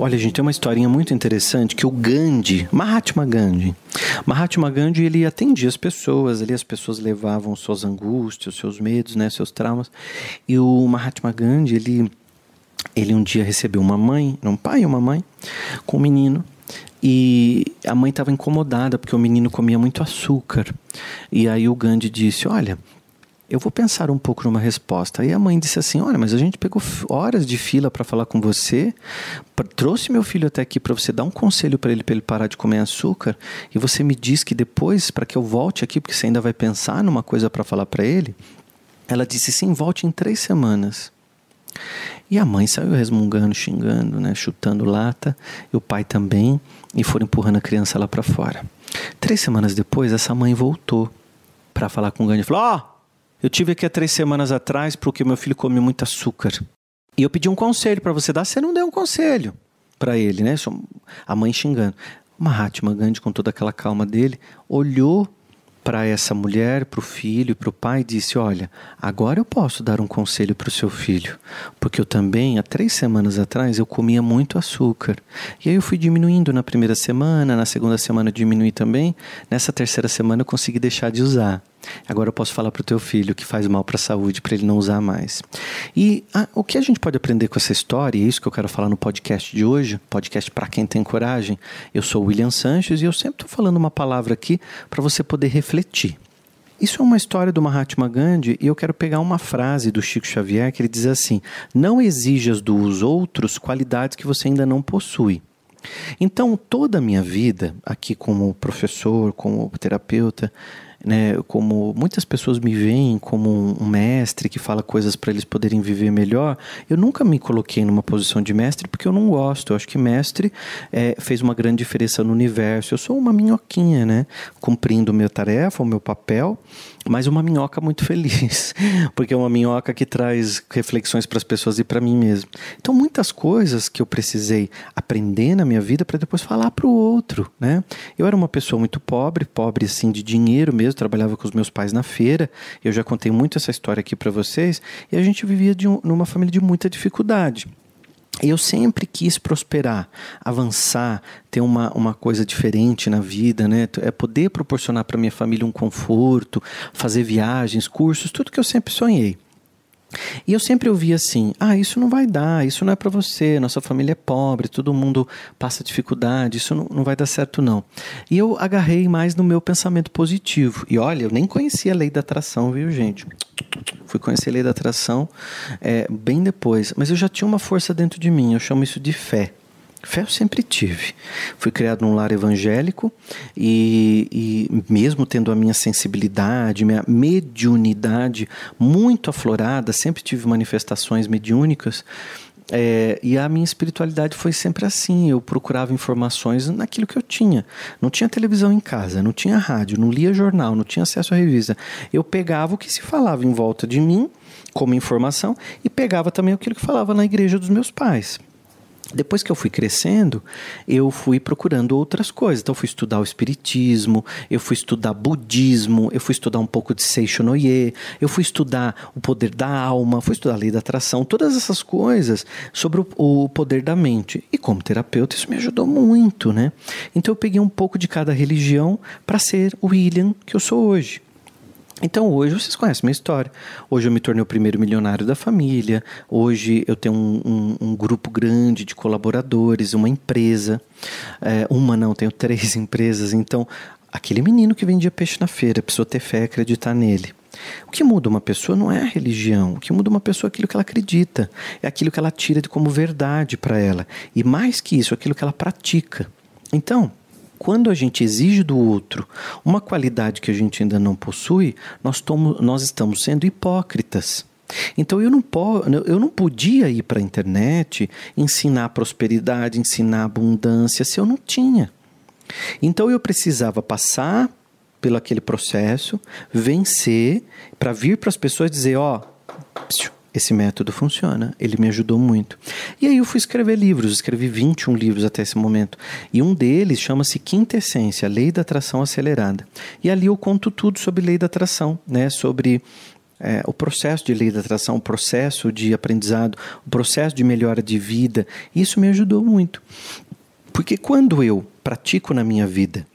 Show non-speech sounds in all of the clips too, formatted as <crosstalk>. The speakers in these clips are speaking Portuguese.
Olha, gente, tem uma historinha muito interessante que o Gandhi, Mahatma Gandhi, Mahatma Gandhi, ele atendia as pessoas, ali as pessoas levavam suas angústias, seus medos, né, seus traumas. E o Mahatma Gandhi, ele ele um dia recebeu uma mãe, um pai e uma mãe, com um menino. E a mãe estava incomodada porque o menino comia muito açúcar. E aí o Gandhi disse: Olha, eu vou pensar um pouco numa resposta. Aí a mãe disse assim: Olha, mas a gente pegou horas de fila para falar com você, trouxe meu filho até aqui para você dar um conselho para ele, para ele parar de comer açúcar, e você me diz que depois, para que eu volte aqui, porque você ainda vai pensar numa coisa para falar para ele. Ela disse: Sim, volte em três semanas. E a mãe saiu resmungando, xingando, né, chutando lata, e o pai também, e foram empurrando a criança lá para fora. Três semanas depois, essa mãe voltou para falar com o Gandhi e falou: Ó. Oh, eu tive aqui há três semanas atrás porque meu filho come muito açúcar. E eu pedi um conselho para você dar, você não deu um conselho para ele, né? A mãe xingando. Mahatma Gandhi, com toda aquela calma dele, olhou para essa mulher, para o filho, para o pai, e disse: Olha, agora eu posso dar um conselho para o seu filho, porque eu também, há três semanas atrás, eu comia muito açúcar. E aí eu fui diminuindo na primeira semana, na segunda semana eu diminui também, nessa terceira semana eu consegui deixar de usar. Agora eu posso falar para o teu filho que faz mal para a saúde, para ele não usar mais. E ah, o que a gente pode aprender com essa história, e é isso que eu quero falar no podcast de hoje, podcast para quem tem coragem. Eu sou o William Sanches e eu sempre estou falando uma palavra aqui para você poder refletir. Isso é uma história do Mahatma Gandhi e eu quero pegar uma frase do Chico Xavier que ele diz assim: Não exijas dos outros qualidades que você ainda não possui. Então, toda a minha vida, aqui como professor, como terapeuta, né, como muitas pessoas me veem como um mestre que fala coisas para eles poderem viver melhor, eu nunca me coloquei numa posição de mestre porque eu não gosto. Eu acho que mestre é, fez uma grande diferença no universo. Eu sou uma minhoquinha, né, cumprindo minha tarefa, o meu papel, mas uma minhoca muito feliz, <laughs> porque é uma minhoca que traz reflexões para as pessoas e para mim mesmo. Então, muitas coisas que eu precisei aprender na minha vida para depois falar para o outro, né? Eu era uma pessoa muito pobre, pobre assim de dinheiro mesmo, trabalhava com os meus pais na feira. Eu já contei muito essa história aqui para vocês, e a gente vivia um, numa família de muita dificuldade. Eu sempre quis prosperar, avançar, ter uma, uma coisa diferente na vida, né? É poder proporcionar para minha família um conforto, fazer viagens, cursos, tudo que eu sempre sonhei. E eu sempre ouvia assim: ah, isso não vai dar, isso não é para você, nossa família é pobre, todo mundo passa dificuldade, isso não, não vai dar certo não. E eu agarrei mais no meu pensamento positivo. E olha, eu nem conhecia a lei da atração, viu, gente? Fui conhecer a lei da atração é, bem depois, mas eu já tinha uma força dentro de mim, eu chamo isso de fé. Fé eu sempre tive. Fui criado num lar evangélico e, e, mesmo tendo a minha sensibilidade, minha mediunidade muito aflorada, sempre tive manifestações mediúnicas. É, e a minha espiritualidade foi sempre assim. Eu procurava informações naquilo que eu tinha. Não tinha televisão em casa, não tinha rádio, não lia jornal, não tinha acesso à revista. Eu pegava o que se falava em volta de mim como informação e pegava também aquilo que falava na igreja dos meus pais. Depois que eu fui crescendo, eu fui procurando outras coisas. Então, eu fui estudar o espiritismo, eu fui estudar budismo, eu fui estudar um pouco de Seishonoye, eu fui estudar o poder da alma, fui estudar a lei da atração, todas essas coisas sobre o, o poder da mente. E como terapeuta, isso me ajudou muito, né? Então, eu peguei um pouco de cada religião para ser o William que eu sou hoje. Então hoje vocês conhecem minha história. Hoje eu me tornei o primeiro milionário da família. Hoje eu tenho um, um, um grupo grande de colaboradores, uma empresa. É, uma não, tenho três <laughs> empresas. Então, aquele menino que vendia peixe na feira, precisou ter fé e acreditar nele. O que muda uma pessoa não é a religião. O que muda uma pessoa é aquilo que ela acredita. É aquilo que ela tira de como verdade para ela. E mais que isso, aquilo que ela pratica. Então, quando a gente exige do outro uma qualidade que a gente ainda não possui, nós, tomo, nós estamos sendo hipócritas. Então eu não, po, eu não podia ir para a internet ensinar prosperidade, ensinar abundância, se eu não tinha. Então eu precisava passar pelo aquele processo, vencer, para vir para as pessoas dizer: ó, oh, esse método funciona, ele me ajudou muito. E aí eu fui escrever livros, escrevi 21 livros até esse momento. E um deles chama-se Quinta Essência, Lei da Atração Acelerada. E ali eu conto tudo sobre lei da atração, né? Sobre é, o processo de lei da atração, o processo de aprendizado, o processo de melhora de vida. Isso me ajudou muito. Porque quando eu pratico na minha vida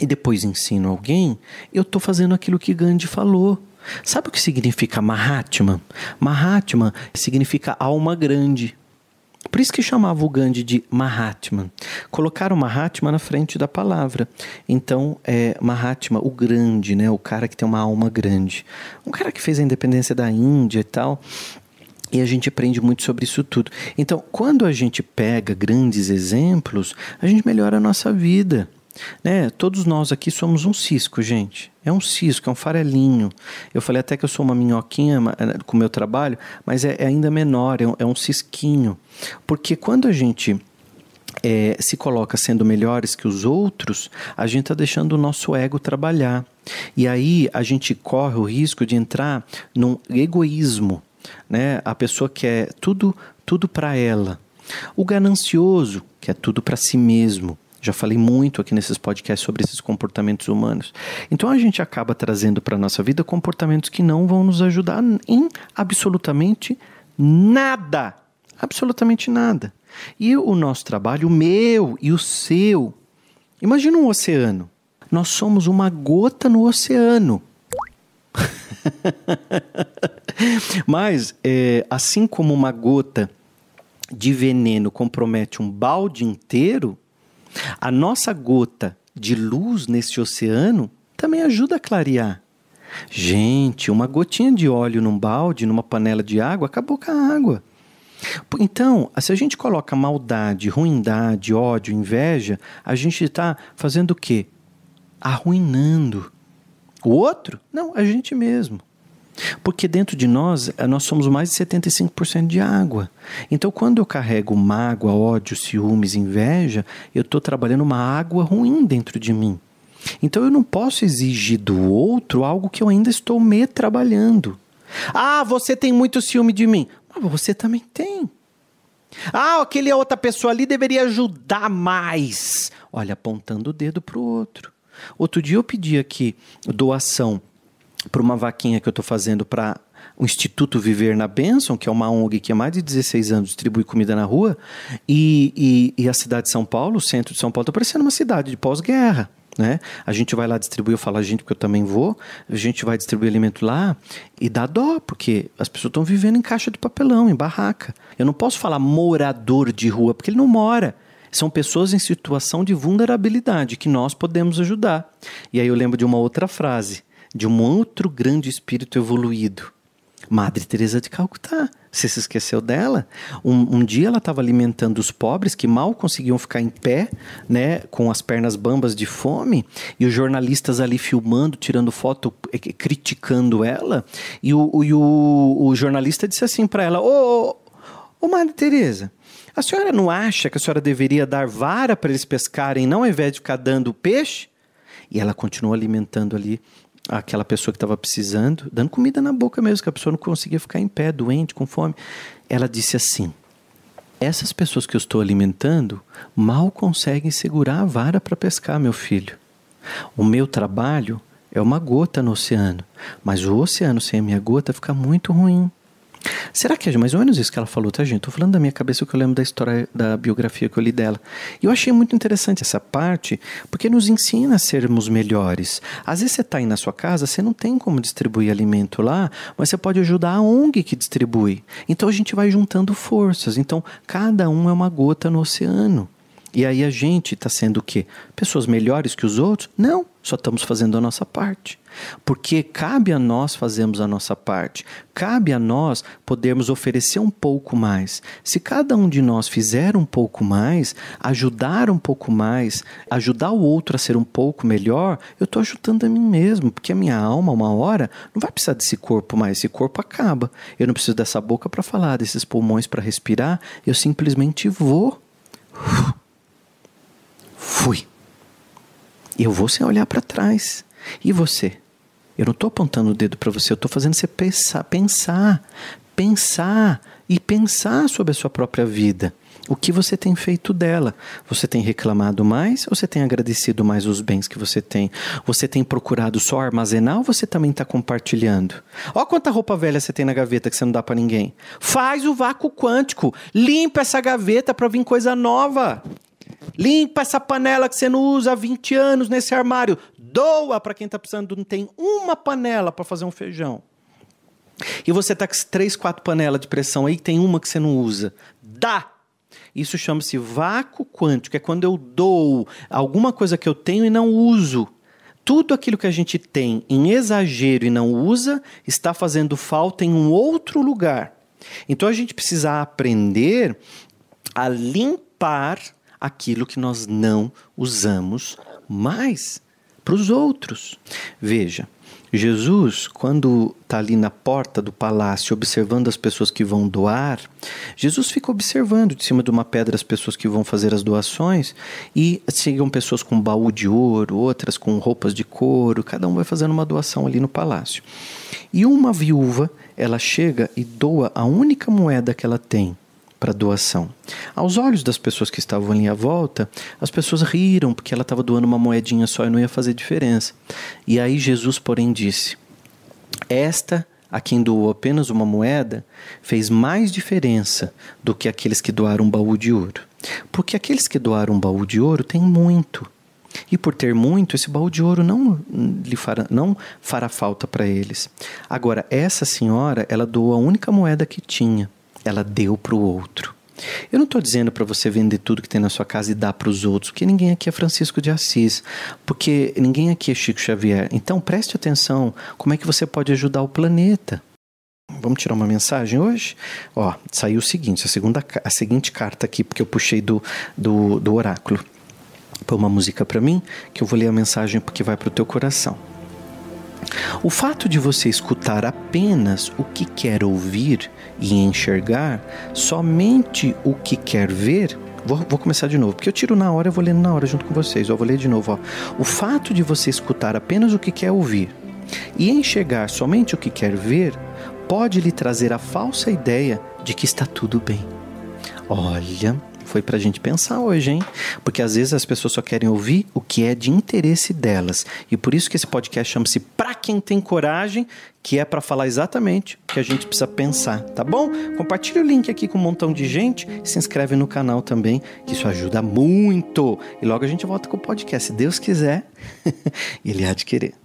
e depois ensino alguém, eu estou fazendo aquilo que Gandhi falou. Sabe o que significa Mahatma? Mahatma significa alma grande. Por isso que chamava o Gandhi de Mahatma. Colocaram Mahatma na frente da palavra. Então, é Mahatma, o grande, né? o cara que tem uma alma grande. Um cara que fez a independência da Índia e tal. E a gente aprende muito sobre isso tudo. Então, quando a gente pega grandes exemplos, a gente melhora a nossa vida. Né? Todos nós aqui somos um cisco, gente. É um cisco, é um farelinho. Eu falei até que eu sou uma minhoquinha eh, com o meu trabalho, mas é, é ainda menor, é um, é um, cisquinho. Porque quando a gente é, se coloca sendo melhores que os outros, a gente está deixando o nosso ego trabalhar. E aí a gente corre o risco de entrar num egoísmo. Né? A pessoa quer tudo, tudo para ela. O ganancioso quer tudo para si mesmo. Já falei muito aqui nesses podcasts sobre esses comportamentos humanos. Então a gente acaba trazendo para a nossa vida comportamentos que não vão nos ajudar em absolutamente nada. Absolutamente nada. E o nosso trabalho, o meu e o seu. Imagina um oceano. Nós somos uma gota no oceano. <laughs> Mas, é, assim como uma gota de veneno compromete um balde inteiro, a nossa gota de luz nesse oceano também ajuda a clarear. Gente, uma gotinha de óleo num balde, numa panela de água, acabou com a água. Então, se a gente coloca maldade, ruindade, ódio, inveja, a gente está fazendo o quê? Arruinando. O outro? Não, a gente mesmo. Porque dentro de nós, eh, nós somos mais de 75% de água. Então, quando eu carrego mágoa, ódio, ciúmes, inveja, eu estou trabalhando uma água ruim dentro de mim. Então, eu não posso exigir do outro algo que eu ainda estou me trabalhando. Ah, você tem muito ciúme de mim. Mas você também tem. Ah, aquele outra pessoa ali deveria ajudar mais. Olha, apontando o dedo para o outro. Outro dia eu pedi aqui doação para uma vaquinha que eu estou fazendo para o Instituto Viver na Benção, que é uma ONG que há mais de 16 anos distribui comida na rua, e, e, e a cidade de São Paulo, o centro de São Paulo, está parecendo uma cidade de pós-guerra. Né? A gente vai lá distribuir, eu falo a gente porque eu também vou, a gente vai distribuir alimento lá e dá dó, porque as pessoas estão vivendo em caixa de papelão, em barraca. Eu não posso falar morador de rua, porque ele não mora. São pessoas em situação de vulnerabilidade que nós podemos ajudar. E aí eu lembro de uma outra frase de um outro grande espírito evoluído. Madre Teresa de Calcutá. Você se esqueceu dela? Um, um dia ela estava alimentando os pobres que mal conseguiam ficar em pé, né, com as pernas bambas de fome, e os jornalistas ali filmando, tirando foto, eh, criticando ela. E o, e o, o jornalista disse assim para ela: ô Madre Teresa, a senhora não acha que a senhora deveria dar vara para eles pescarem, não ao invés de ficar dando peixe? E ela continuou alimentando ali aquela pessoa que estava precisando, dando comida na boca mesmo, que a pessoa não conseguia ficar em pé, doente, com fome. Ela disse assim: Essas pessoas que eu estou alimentando mal conseguem segurar a vara para pescar, meu filho. O meu trabalho é uma gota no oceano, mas o oceano sem a minha gota fica muito ruim. Será que é mais ou menos isso que ela falou, tá, gente? Tô falando da minha cabeça o que eu lembro da história da biografia que eu li dela. E eu achei muito interessante essa parte, porque nos ensina a sermos melhores. Às vezes você está aí na sua casa, você não tem como distribuir alimento lá, mas você pode ajudar a ONG que distribui. Então a gente vai juntando forças. Então cada um é uma gota no oceano. E aí a gente está sendo o quê? Pessoas melhores que os outros? Não, só estamos fazendo a nossa parte. Porque cabe a nós fazermos a nossa parte, cabe a nós podermos oferecer um pouco mais. Se cada um de nós fizer um pouco mais, ajudar um pouco mais, ajudar o outro a ser um pouco melhor, eu estou ajudando a mim mesmo, porque a minha alma, uma hora, não vai precisar desse corpo mais, esse corpo acaba. Eu não preciso dessa boca para falar, desses pulmões para respirar, eu simplesmente vou. Fui. Eu vou sem olhar para trás. E você? Eu não estou apontando o dedo para você, eu estou fazendo você pensar, pensar, pensar e pensar sobre a sua própria vida. o que você tem feito dela. Você tem reclamado mais ou você tem agradecido mais os bens que você tem? Você tem procurado só armazenar ou você também está compartilhando? Olha quanta roupa velha você tem na gaveta que você não dá para ninguém. Faz o vácuo quântico. Limpa essa gaveta para vir coisa nova. Limpa essa panela que você não usa há 20 anos nesse armário. Doa para quem está precisando, não tem uma panela para fazer um feijão. E você está com três, quatro panelas de pressão aí, tem uma que você não usa. Dá! Isso chama-se vácuo quântico, é quando eu dou alguma coisa que eu tenho e não uso. Tudo aquilo que a gente tem em exagero e não usa está fazendo falta em um outro lugar. Então a gente precisa aprender a limpar aquilo que nós não usamos mais para os outros. Veja, Jesus, quando está ali na porta do palácio observando as pessoas que vão doar, Jesus fica observando de cima de uma pedra as pessoas que vão fazer as doações e chegam pessoas com baú de ouro, outras com roupas de couro, cada um vai fazendo uma doação ali no palácio. E uma viúva, ela chega e doa a única moeda que ela tem para doação. Aos olhos das pessoas que estavam ali à volta, as pessoas riram porque ela estava doando uma moedinha só e não ia fazer diferença. E aí Jesus, porém, disse: Esta a quem doou apenas uma moeda fez mais diferença do que aqueles que doaram um baú de ouro. Porque aqueles que doaram um baú de ouro têm muito. E por ter muito, esse baú de ouro não, lhe fará, não fará falta para eles. Agora, essa senhora, ela doou a única moeda que tinha ela deu para o outro. Eu não estou dizendo para você vender tudo que tem na sua casa e dar para os outros, porque ninguém aqui é Francisco de Assis, porque ninguém aqui é Chico Xavier. Então preste atenção, como é que você pode ajudar o planeta? Vamos tirar uma mensagem hoje? Ó, saiu o seguinte, a, segunda, a seguinte carta aqui, porque eu puxei do, do, do oráculo. Põe uma música para mim, que eu vou ler a mensagem porque vai para o teu coração. O fato de você escutar apenas o que quer ouvir e enxergar somente o que quer ver. Vou, vou, começar de novo, porque eu tiro na hora, eu vou lendo na hora junto com vocês. Eu vou ler de novo. Ó. O fato de você escutar apenas o que quer ouvir e enxergar somente o que quer ver pode lhe trazer a falsa ideia de que está tudo bem. Olha, foi para a gente pensar hoje, hein? Porque às vezes as pessoas só querem ouvir o que é de interesse delas. E por isso que esse podcast chama-se Pra Quem Tem Coragem, que é para falar exatamente o que a gente precisa pensar, tá bom? Compartilha o link aqui com um montão de gente, se inscreve no canal também, que isso ajuda muito. E logo a gente volta com o podcast, se Deus quiser, <laughs> ele há de querer.